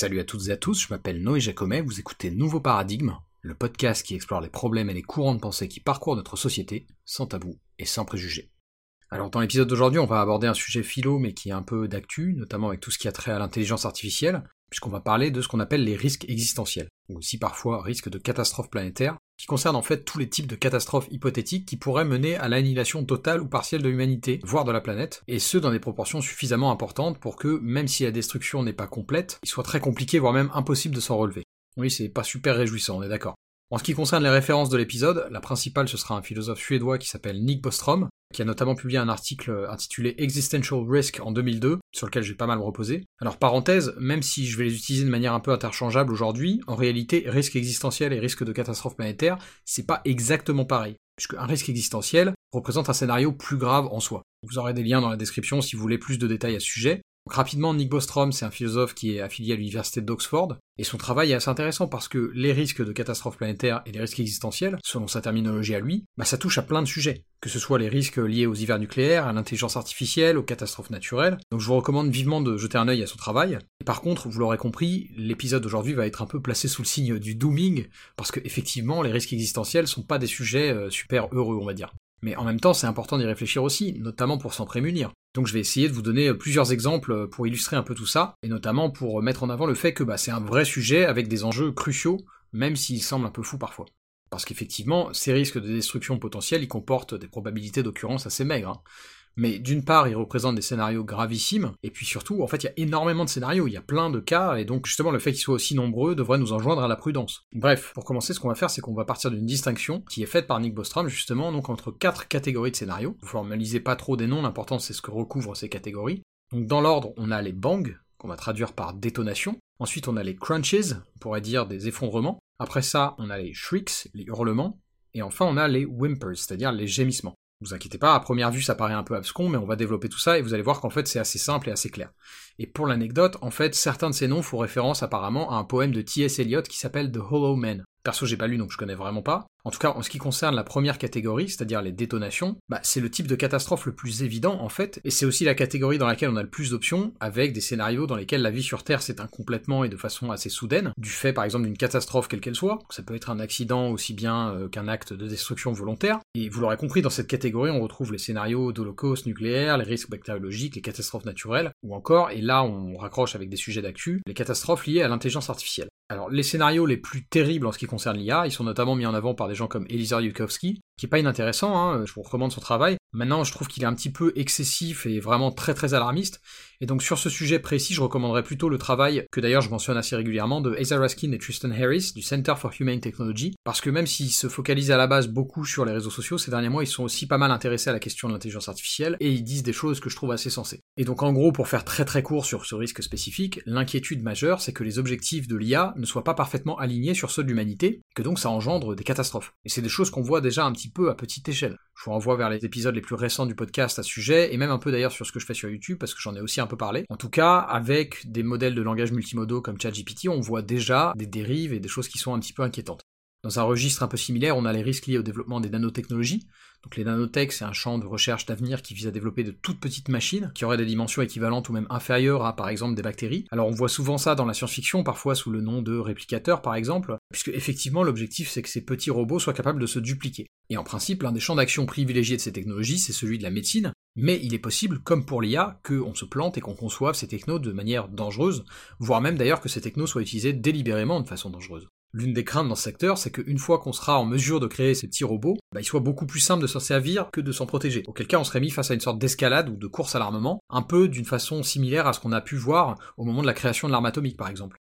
Salut à toutes et à tous, je m'appelle Noé Jacomet, vous écoutez Nouveau Paradigme, le podcast qui explore les problèmes et les courants de pensée qui parcourent notre société, sans tabou et sans préjugés. Alors dans l'épisode d'aujourd'hui, on va aborder un sujet philo mais qui est un peu d'actu, notamment avec tout ce qui a trait à l'intelligence artificielle, puisqu'on va parler de ce qu'on appelle les risques existentiels, ou aussi parfois risques de catastrophes planétaires, qui concernent en fait tous les types de catastrophes hypothétiques qui pourraient mener à l'annihilation totale ou partielle de l'humanité, voire de la planète, et ce dans des proportions suffisamment importantes pour que, même si la destruction n'est pas complète, il soit très compliqué, voire même impossible de s'en relever. Oui, c'est pas super réjouissant, on est d'accord. En ce qui concerne les références de l'épisode, la principale ce sera un philosophe suédois qui s'appelle Nick Bostrom, qui a notamment publié un article intitulé Existential Risk en 2002, sur lequel j'ai pas mal reposé. Alors parenthèse, même si je vais les utiliser de manière un peu interchangeable aujourd'hui, en réalité, risque existentiel et risque de catastrophe planétaire, c'est pas exactement pareil, puisque un risque existentiel représente un scénario plus grave en soi. Vous aurez des liens dans la description si vous voulez plus de détails à ce sujet, rapidement, Nick Bostrom, c'est un philosophe qui est affilié à l'université d'Oxford, et son travail est assez intéressant parce que les risques de catastrophes planétaires et les risques existentiels, selon sa terminologie à lui, bah ça touche à plein de sujets, que ce soit les risques liés aux hivers nucléaires, à l'intelligence artificielle, aux catastrophes naturelles. Donc je vous recommande vivement de jeter un œil à son travail. Et par contre, vous l'aurez compris, l'épisode d'aujourd'hui va être un peu placé sous le signe du dooming, parce que effectivement, les risques existentiels sont pas des sujets euh, super heureux, on va dire. Mais en même temps, c'est important d'y réfléchir aussi, notamment pour s'en prémunir. Donc je vais essayer de vous donner plusieurs exemples pour illustrer un peu tout ça, et notamment pour mettre en avant le fait que bah, c'est un vrai sujet avec des enjeux cruciaux, même s'il semble un peu fou parfois. Parce qu'effectivement, ces risques de destruction potentielle, ils comportent des probabilités d'occurrence assez maigres. Hein. Mais d'une part, il représente des scénarios gravissimes, et puis surtout, en fait, il y a énormément de scénarios, il y a plein de cas, et donc justement le fait qu'ils soient aussi nombreux devrait nous enjoindre à la prudence. Bref, pour commencer, ce qu'on va faire, c'est qu'on va partir d'une distinction qui est faite par Nick Bostrom, justement, donc entre quatre catégories de scénarios. Vous formalisez pas trop des noms, l'important c'est ce que recouvrent ces catégories. Donc dans l'ordre, on a les bangs, qu'on va traduire par détonation. Ensuite, on a les crunches, on pourrait dire des effondrements. Après ça, on a les shrieks, les hurlements. Et enfin, on a les whimpers, c'est-à-dire les gémissements. Vous inquiétez pas, à première vue ça paraît un peu abscon, mais on va développer tout ça et vous allez voir qu'en fait c'est assez simple et assez clair. Et pour l'anecdote, en fait, certains de ces noms font référence apparemment à un poème de T.S. Eliot qui s'appelle The Hollow Man. Perso, j'ai pas lu donc je connais vraiment pas. En tout cas, en ce qui concerne la première catégorie, c'est-à-dire les détonations, bah, c'est le type de catastrophe le plus évident en fait, et c'est aussi la catégorie dans laquelle on a le plus d'options, avec des scénarios dans lesquels la vie sur Terre s'éteint complètement et de façon assez soudaine, du fait par exemple d'une catastrophe quelle qu'elle soit. Ça peut être un accident aussi bien euh, qu'un acte de destruction volontaire. Et vous l'aurez compris, dans cette catégorie, on retrouve les scénarios d'holocauste nucléaire, les risques bactériologiques, les catastrophes naturelles, ou encore, et là on raccroche avec des sujets d'actu, les catastrophes liées à l'intelligence artificielle. Alors, les scénarios les plus terribles en ce qui concerne l'IA, ils sont notamment mis en avant par des gens comme Elisa Yudkowsky, qui est pas inintéressant, hein, je vous recommande son travail. Maintenant, je trouve qu'il est un petit peu excessif et vraiment très très alarmiste, et donc sur ce sujet précis, je recommanderais plutôt le travail, que d'ailleurs je mentionne assez régulièrement, de Asa Raskin et Tristan Harris, du Center for Humane Technology, parce que même s'ils se focalisent à la base beaucoup sur les réseaux sociaux, ces derniers mois, ils sont aussi pas mal intéressés à la question de l'intelligence artificielle, et ils disent des choses que je trouve assez sensées. Et donc en gros, pour faire très très court sur ce risque spécifique, l'inquiétude majeure, c'est que les objectifs de l'IA ne soient pas parfaitement alignés sur ceux de l'humanité, que donc ça engendre des catastrophes. Et c'est des choses qu'on voit déjà un petit peu à petite échelle. Je vous renvoie vers les épisodes les plus récents du podcast à ce sujet, et même un peu d'ailleurs sur ce que je fais sur YouTube, parce que j'en ai aussi un peu parlé. En tout cas, avec des modèles de langage multimodaux comme ChatGPT, on voit déjà des dérives et des choses qui sont un petit peu inquiétantes. Dans un registre un peu similaire, on a les risques liés au développement des nanotechnologies. Donc les nanotech, c'est un champ de recherche d'avenir qui vise à développer de toutes petites machines qui auraient des dimensions équivalentes ou même inférieures à par exemple des bactéries. Alors on voit souvent ça dans la science-fiction, parfois sous le nom de réplicateurs par exemple, puisque effectivement l'objectif c'est que ces petits robots soient capables de se dupliquer. Et en principe, l'un des champs d'action privilégiés de ces technologies, c'est celui de la médecine, mais il est possible, comme pour l'IA, qu'on se plante et qu'on conçoive ces technos de manière dangereuse, voire même d'ailleurs que ces technos soient utilisés délibérément de façon dangereuse. L'une des craintes dans ce secteur, c'est qu'une fois qu'on sera en mesure de créer ces petits robots, bah, il soit beaucoup plus simple de s'en servir que de s'en protéger. Auquel cas, on serait mis face à une sorte d'escalade ou de course à l'armement, un peu d'une façon similaire à ce qu'on a pu voir au moment de la création de l'arme atomique, par exemple.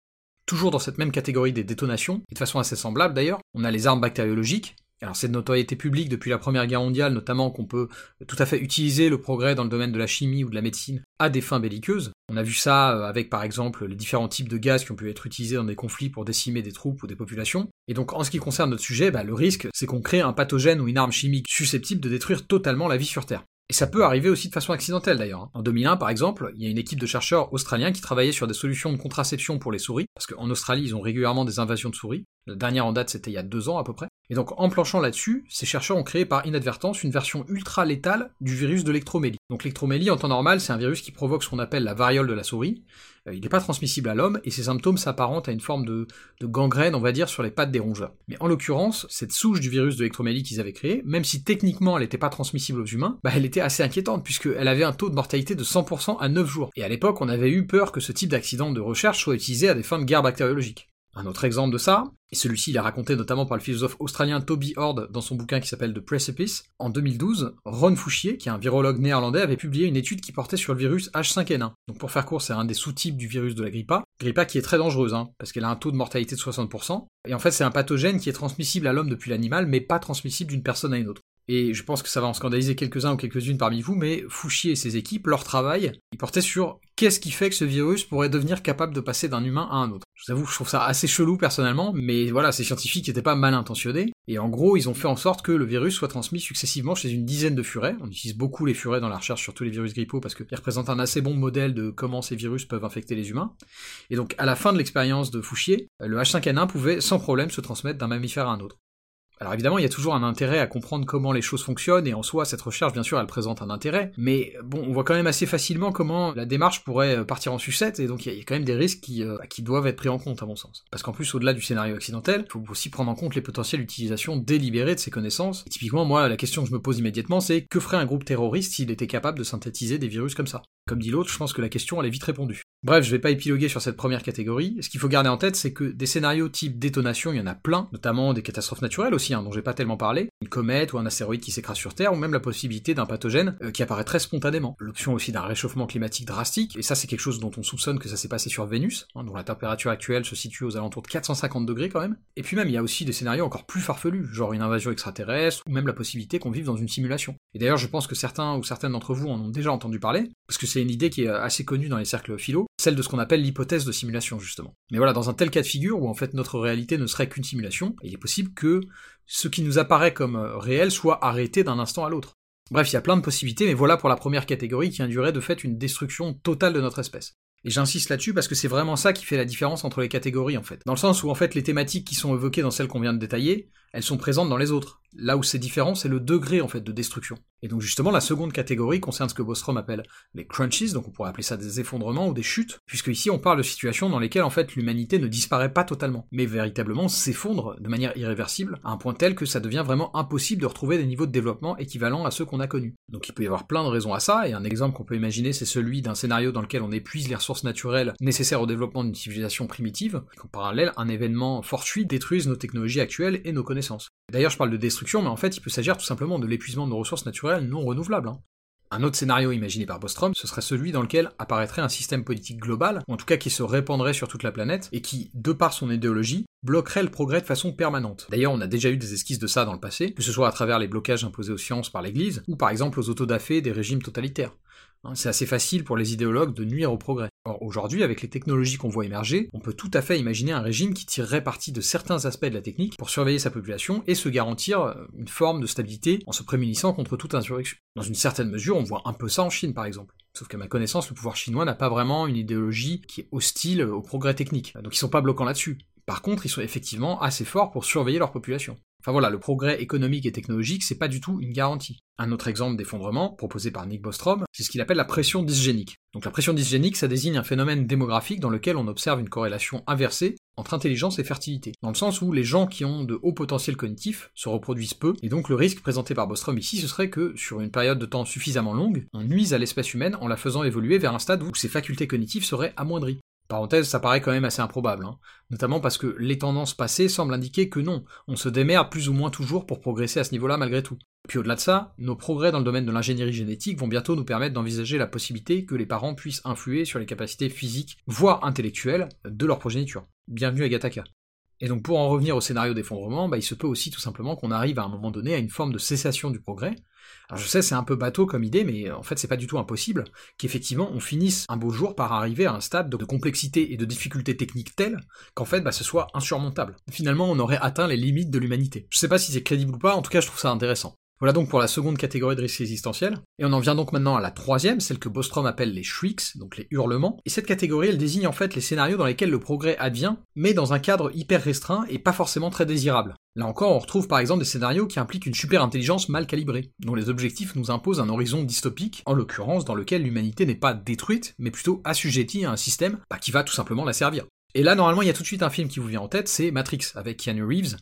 Toujours dans cette même catégorie des détonations, et de façon assez semblable d'ailleurs, on a les armes bactériologiques, alors c'est de notoriété publique depuis la Première Guerre mondiale, notamment qu'on peut tout à fait utiliser le progrès dans le domaine de la chimie ou de la médecine à des fins belliqueuses. On a vu ça euh, avec par exemple les différents types de gaz qui ont pu être utilisés dans des conflits pour décimer des troupes ou des populations. Et donc en ce qui concerne notre sujet, bah, le risque c'est qu'on crée un pathogène ou une arme chimique susceptible de détruire totalement la vie sur Terre. Et ça peut arriver aussi de façon accidentelle d'ailleurs. Hein. En 2001 par exemple, il y a une équipe de chercheurs australiens qui travaillait sur des solutions de contraception pour les souris, parce qu'en Australie ils ont régulièrement des invasions de souris, La dernière en date, c'était il y a deux ans à peu près. Et donc, en planchant là-dessus, ces chercheurs ont créé par inadvertance une version ultra létale du virus de l'électromélie. Donc, l'électromélie, en temps normal, c'est un virus qui provoque ce qu'on appelle la variole de la souris. Euh, il n'est pas transmissible à l'homme et ses symptômes s'apparentent à une forme de, gangrène, on va dire, sur les pattes des rongeurs. Mais en l'occurrence, cette souche du virus de l'électromélie qu'ils avaient créée, même si techniquement elle n'était pas transmissible aux humains, bah, elle était assez inquiétante puisqu'elle avait un taux de mortalité de 100% à 9 jours. Et à l'époque, on avait eu peur que ce type d'accident de recherche soit utilisé à des fins de guerre bactériologique. Un autre exemple de ça, et celui-ci il est raconté notamment par le philosophe australien Toby Ord dans son bouquin qui s'appelle The Precipice, en 2012, Ron Fouchier, qui est un virologue néerlandais, avait publié une étude qui portait sur le virus H5N1. Donc pour faire court, c'est un des sous-types du virus de la grippa. Grippa qui est très dangereuse, hein, parce qu'elle a un taux de mortalité de 60%, et en fait c'est un pathogène qui est transmissible à l'homme depuis l'animal, mais pas transmissible d'une personne à une autre et je pense que ça va en scandaliser quelques-uns ou quelques-unes parmi vous, mais Fouchier et ses équipes, leur travail, ils portaient sur qu'est-ce qui fait que ce virus pourrait devenir capable de passer d'un humain à un autre. Je vous avoue je trouve ça assez chelou personnellement, mais voilà, ces scientifiques n'étaient pas mal intentionnés, et en gros, ils ont fait en sorte que le virus soit transmis successivement chez une dizaine de furets. On utilise beaucoup les furets dans la recherche sur tous les virus grippaux parce qu'ils représentent un assez bon modèle de comment ces virus peuvent infecter les humains. Et donc, à la fin de l'expérience de Fouchier, le H5N1 pouvait sans problème se transmettre d'un mammifère à un autre. Alors évidemment, il y a toujours un intérêt à comprendre comment les choses fonctionnent, et en soi, cette recherche, bien sûr, elle présente un intérêt, mais bon, on voit quand même assez facilement comment la démarche pourrait euh, partir en sucette, et donc il y, a quand même des risques qui, euh, qui doivent être pris en compte, à mon sens. Parce qu'en plus, au-delà du scénario accidentel, il faut aussi prendre en compte les potentielles utilisations délibérées de ces connaissances. Et typiquement, moi, la question que je me pose immédiatement, c'est que ferait un groupe terroriste s'il était capable de synthétiser des virus comme ça? Comme dit l'autre, je pense que la question, elle est vite répondue. Bref, je vais pas épiloguer sur cette première catégorie. Ce qu'il faut garder en tête, c'est que des scénarios type détonation, il y en a plein, notamment des catastrophes naturelles aussi, hein, dont j'ai pas tellement parlé, une comète ou un astéroïde qui s'écrase sur Terre, ou même la possibilité d'un pathogène euh, qui apparaît très spontanément. L'option aussi d'un réchauffement climatique drastique, et ça c'est quelque chose dont on soupçonne que ça s'est passé sur Vénus, hein, dont la température actuelle se situe aux alentours de 450 degrés quand même. Et puis même, il y a aussi des scénarios encore plus farfelus, genre une invasion extraterrestre, ou même la possibilité qu'on vive dans une simulation. Et d'ailleurs, je pense que certains ou certaines d'entre vous en ont déjà entendu parler, parce que c'est une idée qui est assez connue dans les cercles philo, celle de ce qu'on appelle l'hypothèse de simulation justement. Mais voilà, dans un tel cas de figure où en fait notre réalité ne serait qu'une simulation, il est possible que ce qui nous apparaît comme euh, réel soit arrêté d'un instant à l'autre. Bref, il y a plein de possibilités, mais voilà pour la première catégorie qui induirait de fait une destruction totale de notre espèce. Et j'insiste là-dessus parce que c'est vraiment ça qui fait la différence entre les catégories en fait. Dans le sens où en fait les thématiques qui sont évoquées dans celles qu'on vient de détailler, elles sont présentes dans les autres. Là où c'est différent, c'est le degré en fait de destruction. Et donc justement, la seconde catégorie concerne ce que Bostrom appelle les crunches, donc on pourrait appeler ça des effondrements ou des chutes, puisque ici on parle de situations dans lesquelles en fait l'humanité ne disparaît pas totalement, mais véritablement s'effondre de manière irréversible, à un point tel que ça devient vraiment impossible de retrouver des niveaux de développement équivalents à ceux qu'on a connus. Donc il peut y avoir plein de raisons à ça, et un exemple qu'on peut imaginer c'est celui d'un scénario dans lequel on épuise les ressources naturelles nécessaires au développement d'une civilisation primitive, et qu'en parallèle un événement fortuit détruise nos technologies actuelles et nos D'ailleurs je parle de destruction, mais en fait il peut s'agir tout simplement de l'épuisement de nos ressources naturelles non renouvelables. Hein. Un autre scénario imaginé par Bostrom, ce serait celui dans lequel apparaîtrait un système politique global, ou en tout cas qui se répandrait sur toute la planète, et qui, de par son idéologie, bloquerait le progrès de façon permanente. D'ailleurs, on a déjà eu des esquisses de ça dans le passé, que ce soit à travers les blocages imposés aux sciences par l'Église, ou par exemple aux autodafés des régimes totalitaires. Hein, c'est assez facile pour les idéologues de nuire au progrès. Or, aujourd'hui, avec les technologies qu'on voit émerger, on peut tout à fait imaginer un régime qui tirerait parti de certains aspects de la technique pour surveiller sa population et se garantir euh, une forme de stabilité en se prémunissant contre toute insurrection. Dans une certaine mesure, on voit un peu ça en Chine, par exemple. Sauf qu'à ma connaissance, le pouvoir chinois n'a pas vraiment une idéologie qui est hostile au progrès technique. Donc ils sont pas bloquants là-dessus. Par contre, ils sont effectivement assez forts pour surveiller leur population. Enfin voilà, le progrès économique et technologique, c'est pas du tout une garantie. Un autre exemple d'effondrement, proposé par Nick Bostrom, c'est ce qu'il appelle la pression dysgénique. Donc la pression dysgénique, ça désigne un phénomène démographique dans lequel on observe une corrélation inversée entre intelligence et fertilité, dans le sens où les gens qui ont de hauts potentiels cognitifs se reproduisent peu, et donc le risque présenté par Bostrom ici, ce serait que, sur une période de temps suffisamment longue, on nuise à l'espèce humaine en la faisant évoluer vers un stade où ses facultés cognitives seraient amoindries. Parenthèse, ça paraît quand même assez improbable, hein. notamment parce que les tendances passées semblent indiquer que non, on se démerde plus ou moins toujours pour progresser à ce niveau-là malgré tout. Puis au-delà de ça, nos progrès dans le domaine de l'ingénierie génétique vont bientôt nous permettre d'envisager la possibilité que les parents puissent influer sur les capacités physiques, voire intellectuelles, de leur progéniture. Bienvenue à Gataka. Et donc pour en revenir au scénario d'effondrement, bah, il se peut aussi tout simplement qu'on arrive à un moment donné à une forme de cessation du progrès. Alors je sais c'est un peu bateau comme idée, mais en fait c'est pas du tout impossible qu'effectivement on finisse un beau jour par arriver à un stade de complexité et de difficulté technique tel qu'en fait bah, ce soit insurmontable. Finalement on aurait atteint les limites de l'humanité. Je sais pas si c'est crédible ou pas, en tout cas je trouve ça intéressant. Voilà donc pour la seconde catégorie de risques existentiels. Et on en vient donc maintenant à la troisième, celle que Bostrom appelle les shrieks, donc les hurlements. Et cette catégorie, elle désigne en fait les scénarios dans lesquels le progrès advient, mais dans un cadre hyper restreint et pas forcément très désirable. Là encore, on retrouve par exemple des scénarios qui impliquent une super intelligence mal calibrée, dont les objectifs nous imposent un horizon dystopique, en l'occurrence dans lequel l'humanité n'est pas détruite, mais plutôt assujettie à un système bah, qui va tout simplement la servir. Et là, normalement, il y a tout de suite un film qui vous vient en tête, c'est Matrix, avec Keanu Reeves,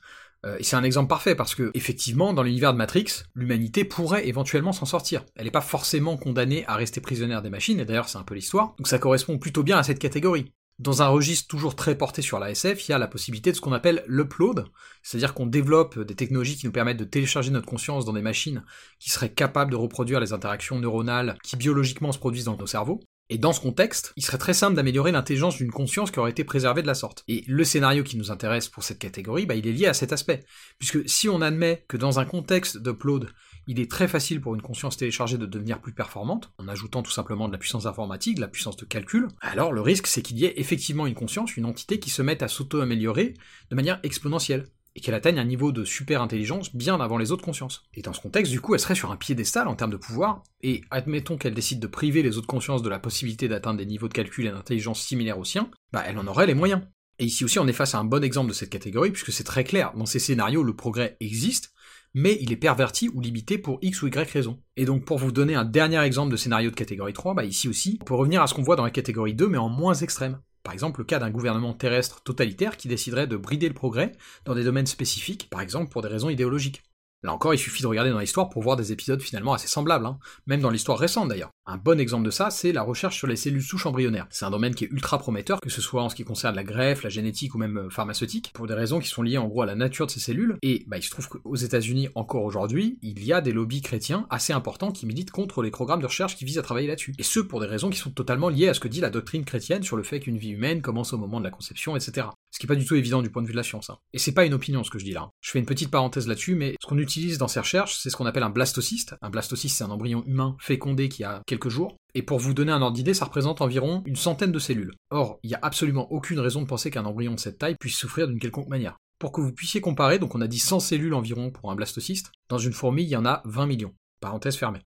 euh, c'est un exemple parfait parce que, effectivement, dans l'univers de Matrix, l'humanité pourrait éventuellement s'en sortir. Elle n'est pas forcément condamnée à rester prisonnière des machines, et d'ailleurs c'est un peu l'histoire, donc ça correspond plutôt bien à cette catégorie. Dans un registre toujours très porté sur la SF, il y a la possibilité de ce qu'on appelle l'upload, c'est-à-dire qu'on développe des technologies qui nous permettent de télécharger notre conscience dans des machines qui seraient capables de reproduire les interactions neuronales qui biologiquement se produisent dans nos cerveaux. Et dans ce contexte, il serait très simple d'améliorer l'intelligence d'une conscience qui aurait été préservée de la sorte. Et le scénario qui nous intéresse pour cette catégorie, bah, il est lié à cet aspect. Puisque si on admet que dans un contexte d'upload, il est très facile pour une conscience téléchargée de devenir plus performante, en ajoutant tout simplement de la puissance informatique, de la puissance de calcul, alors le risque c'est qu'il y ait effectivement une conscience, une entité qui se mette à s'auto-améliorer de manière exponentielle et qu'elle atteigne un niveau de super intelligence bien avant les autres consciences. Et dans ce contexte, du coup, elle serait sur un piédestal en termes de pouvoir, et admettons qu'elle décide de priver les autres consciences de la possibilité d'atteindre des niveaux de calcul et d'intelligence similaires aux siens, bah elle en aurait les moyens. Et ici aussi, on est face à un bon exemple de cette catégorie, puisque c'est très clair, dans ces scénarios, le progrès existe, mais il est perverti ou limité pour X ou Y raison. Et donc pour vous donner un dernier exemple de scénario de catégorie 3, bah ici aussi, on peut revenir à ce qu'on voit dans la catégorie 2, mais en moins extrême. Par exemple, le cas d'un gouvernement terrestre totalitaire qui déciderait de brider le progrès dans des domaines spécifiques, par exemple pour des raisons idéologiques. Là encore, il suffit de regarder dans l'histoire pour voir des épisodes finalement assez semblables, hein. même dans l'histoire récente d'ailleurs. Un bon exemple de ça, c'est la recherche sur les cellules souches embryonnaires. C'est un domaine qui est ultra prometteur, que ce soit en ce qui concerne la greffe, la génétique ou même euh, pharmaceutique, pour des raisons qui sont liées en gros à la nature de ces cellules. Et bah, il se trouve qu'aux États-Unis, encore aujourd'hui, il y a des lobbies chrétiens assez importants qui militent contre les programmes de recherche qui visent à travailler là-dessus. Et ce, pour des raisons qui sont totalement liées à ce que dit la doctrine chrétienne sur le fait qu'une vie humaine commence au moment de la conception, etc. Ce qui est pas du tout évident du point de vue de la science. Hein. Et c'est pas une opinion ce que je dis là. Je fais une petite parenthèse là-dessus, mais ce qu'on utilise dans ces recherches, c'est ce qu'on appelle un blastocyste. Un blastocyste, c'est un embryon humain fécondé qui a quelques jours. Et pour vous donner un ordre d'idée, ça représente environ une centaine de cellules. Or, il n'y a absolument aucune raison de penser qu'un embryon de cette taille puisse souffrir d'une quelconque manière. Pour que vous puissiez comparer, donc on a dit 100 cellules environ pour un blastocyste, dans une fourmi, il y en a 20 millions. Parenthèse fermée.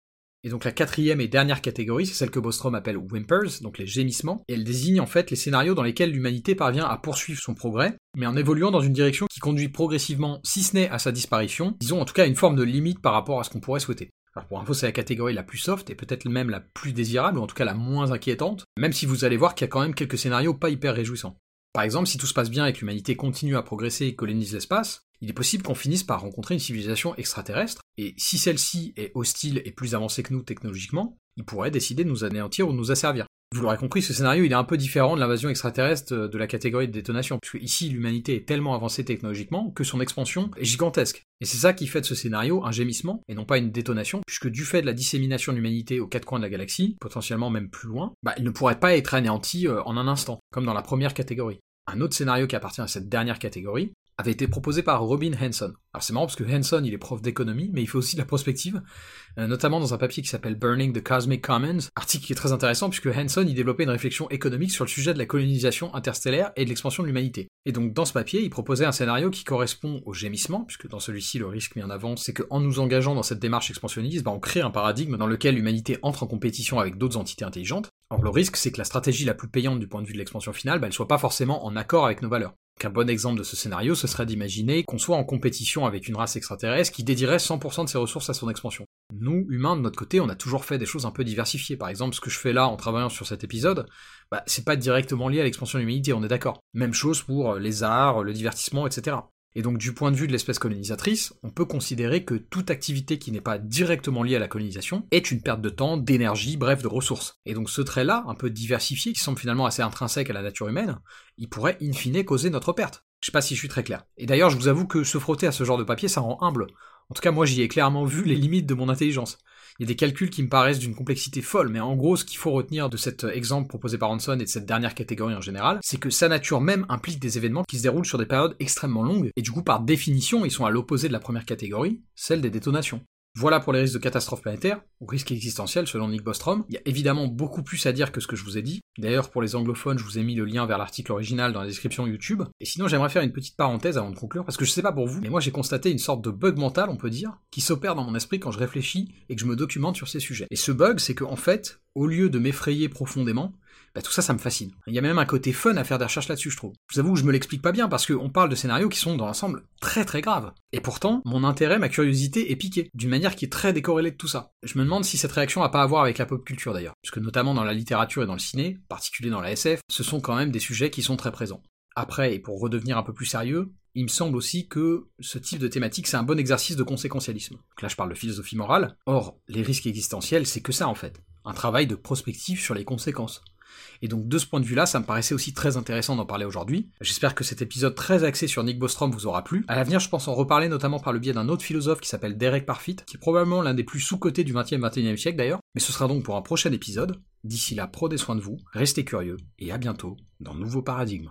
Et donc la quatrième et dernière catégorie, c'est celle que Bostrom appelle whimpers, donc les gémissements, et elle désigne en fait les scénarios dans lesquels l'humanité parvient à poursuivre son progrès, mais en évoluant dans une direction qui conduit progressivement, si ce n'est à sa disparition, disons en tout cas une forme de limite par rapport à ce qu'on pourrait souhaiter. Alors pour info, c'est la catégorie la plus soft et peut-être même la plus désirable, ou en tout cas la moins inquiétante, même si vous allez voir qu'il y a quand même quelques scénarios pas hyper réjouissants. Par exemple, si tout se passe bien et que l'humanité continue à progresser et colonise l'espace, il est possible qu'on finisse par rencontrer une civilisation extraterrestre, et si celle-ci est hostile et plus avancée que nous technologiquement, il pourrait décider de nous anéantir ou nous asservir. Vous l'aurez compris, ce scénario il est un peu différent de l'invasion extraterrestre de la catégorie de détonation, puisque ici l'humanité est tellement avancée technologiquement que son expansion est gigantesque. Et c'est ça qui fait de ce scénario un gémissement et non pas une détonation, puisque du fait de la dissémination de l'humanité aux quatre coins de la galaxie, potentiellement même plus loin, bah, il ne pourrait pas être anéanti euh, en un instant, comme dans la première catégorie. Un autre scénario qui appartient à cette dernière catégorie, avait été proposé par Robin Hanson. Alors c'est marrant parce que Hanson il est prof d'économie, mais il fait aussi de la prospective, euh, notamment dans un papier qui s'appelle Burning the Cosmic Commons, article qui est très intéressant puisque Hanson il développait une réflexion économique sur le sujet de la colonisation interstellaire et de l'expansion de l'humanité. Et donc dans ce papier, il proposait un scénario qui correspond au gémissement, puisque dans celui-ci le risque mis en avant, c'est qu'en nous engageant dans cette démarche expansionniste, bah, on crée un paradigme dans lequel l'humanité entre en compétition avec d'autres entités intelligentes. Or le risque c'est que la stratégie la plus payante du point de vue de l'expansion finale, bah, elle soit pas forcément en accord avec nos valeurs. Un bon exemple de ce scénario, ce serait d'imaginer qu'on soit en compétition avec une race extraterrestre qui dédierait 100% de ses ressources à son expansion. Nous, humains, de notre côté, on a toujours fait des choses un peu diversifiées. Par exemple, ce que je fais là en travaillant sur cet épisode, bah, c'est pas directement lié à l'expansion de l'humanité, on est d'accord. Même chose pour les arts, le divertissement, etc. Et donc du point de vue de l'espèce colonisatrice, on peut considérer que toute activité qui n'est pas directement liée à la colonisation est une perte de temps, d'énergie, bref de ressources. Et donc ce trait-là, un peu diversifié, qui semble finalement assez intrinsèque à la nature humaine, il pourrait in fine causer notre perte. Je sais pas si je suis très clair. Et d'ailleurs, je vous avoue que se frotter à ce genre de papier, ça rend humble. En tout cas, moi j'y ai clairement vu les limites de mon intelligence. Il des calculs qui me paraissent d'une complexité folle, mais en gros, ce qu'il faut retenir de cet exemple proposé par Hanson et de cette dernière catégorie en général, c'est que sa nature même implique des événements qui se déroulent sur des périodes extrêmement longues, et du coup, par définition, ils sont à l'opposé de la première catégorie, celle des détonations. Voilà pour les risques de catastrophe planétaire, ou risques existentiels selon Nick Bostrom. Il y a évidemment beaucoup plus à dire que ce que je vous ai dit. D'ailleurs, pour les anglophones, je vous ai mis le lien vers l'article original dans la description YouTube. Et sinon, j'aimerais faire une petite parenthèse avant de conclure, parce que je sais pas pour vous, mais moi j'ai constaté une sorte de bug mental, on peut dire, qui s'opère dans mon esprit quand je réfléchis et que je me documente sur ces sujets. Et ce bug, c'est que en fait, au lieu de m'effrayer profondément, bah, tout ça, ça me fascine. Il y a même un côté fun à faire des recherches là-dessus, je trouve. Je vous avoue que je me l'explique pas bien parce qu'on parle de scénarios qui sont dans l'ensemble très très graves. Et pourtant, mon intérêt, ma curiosité est piqué, d'une manière qui est très décorrélée de tout ça. Je me demande si cette réaction a pas à voir avec la pop culture d'ailleurs, puisque notamment dans la littérature et dans le ciné, en particulier dans la SF, ce sont quand même des sujets qui sont très présents. Après, et pour redevenir un peu plus sérieux, il me semble aussi que ce type de thématique, c'est un bon exercice de conséquentialisme. Donc là, je parle de philosophie morale. Or, les risques existentiels, c'est que ça en fait. Un travail de prospective sur les conséquences. Et donc de ce point de vue-là, ça me paraissait aussi très intéressant d'en parler aujourd'hui. J'espère que cet épisode très axé sur Nick Bostrom vous aura plu. À l'avenir, je pense en reparler notamment par le biais d'un autre philosophe qui s'appelle Derek Parfit, qui est probablement l'un des plus sous-cotés du 20e 21e siècle d'ailleurs, mais ce sera donc pour un prochain épisode. D'ici là, prenez soin de vous, restez curieux, et à bientôt dans Nouveau Paradigme.